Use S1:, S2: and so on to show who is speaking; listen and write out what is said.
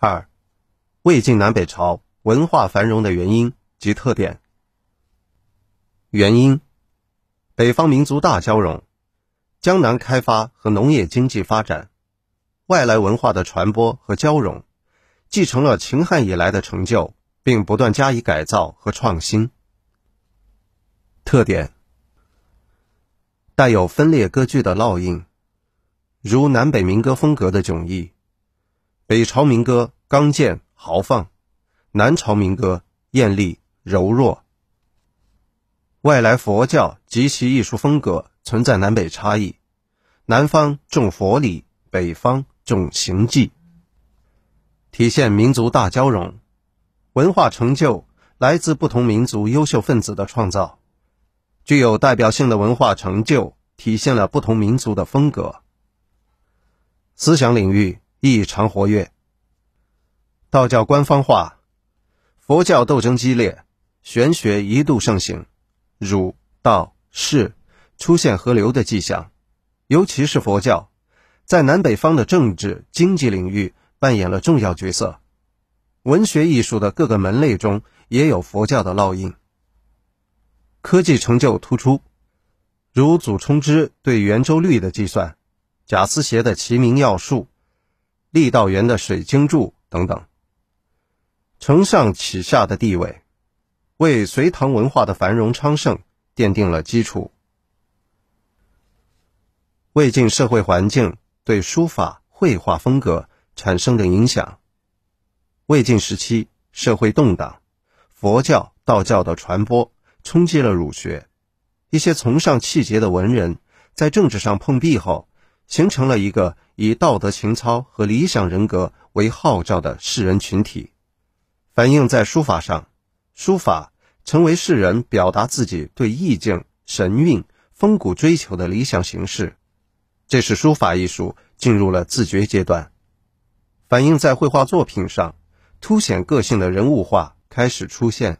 S1: 二、魏晋南北朝文化繁荣的原因及特点。原因：北方民族大交融，江南开发和农业经济发展，外来文化的传播和交融，继承了秦汉以来的成就，并不断加以改造和创新。特点：带有分裂割据的烙印，如南北民歌风格的迥异。北朝民歌刚健豪放，南朝民歌艳丽柔弱。外来佛教及其艺术风格存在南北差异，南方重佛理，北方重行迹，体现民族大交融。文化成就来自不同民族优秀分子的创造。具有代表性的文化成就，体现了不同民族的风格。思想领域异常活跃。道教官方化，佛教斗争激烈，玄学一度盛行，儒、道、释出现合流的迹象。尤其是佛教，在南北方的政治经济领域扮演了重要角色。文学艺术的各个门类中也有佛教的烙印。科技成就突出，如祖冲之对圆周率的计算，贾思勰的齐名要术，郦道元的水晶柱等等。承上启下的地位，为隋唐文化的繁荣昌盛奠定了基础。魏晋社会环境对书法绘画风格产生的影响。魏晋时期社会动荡，佛教、道教的传播。冲击了儒学，一些崇尚气节的文人，在政治上碰壁后，形成了一个以道德情操和理想人格为号召的士人群体。反映在书法上，书法成为世人表达自己对意境、神韵、风骨追求的理想形式。这是书法艺术进入了自觉阶段。反映在绘画作品上，凸显个性的人物画开始出现。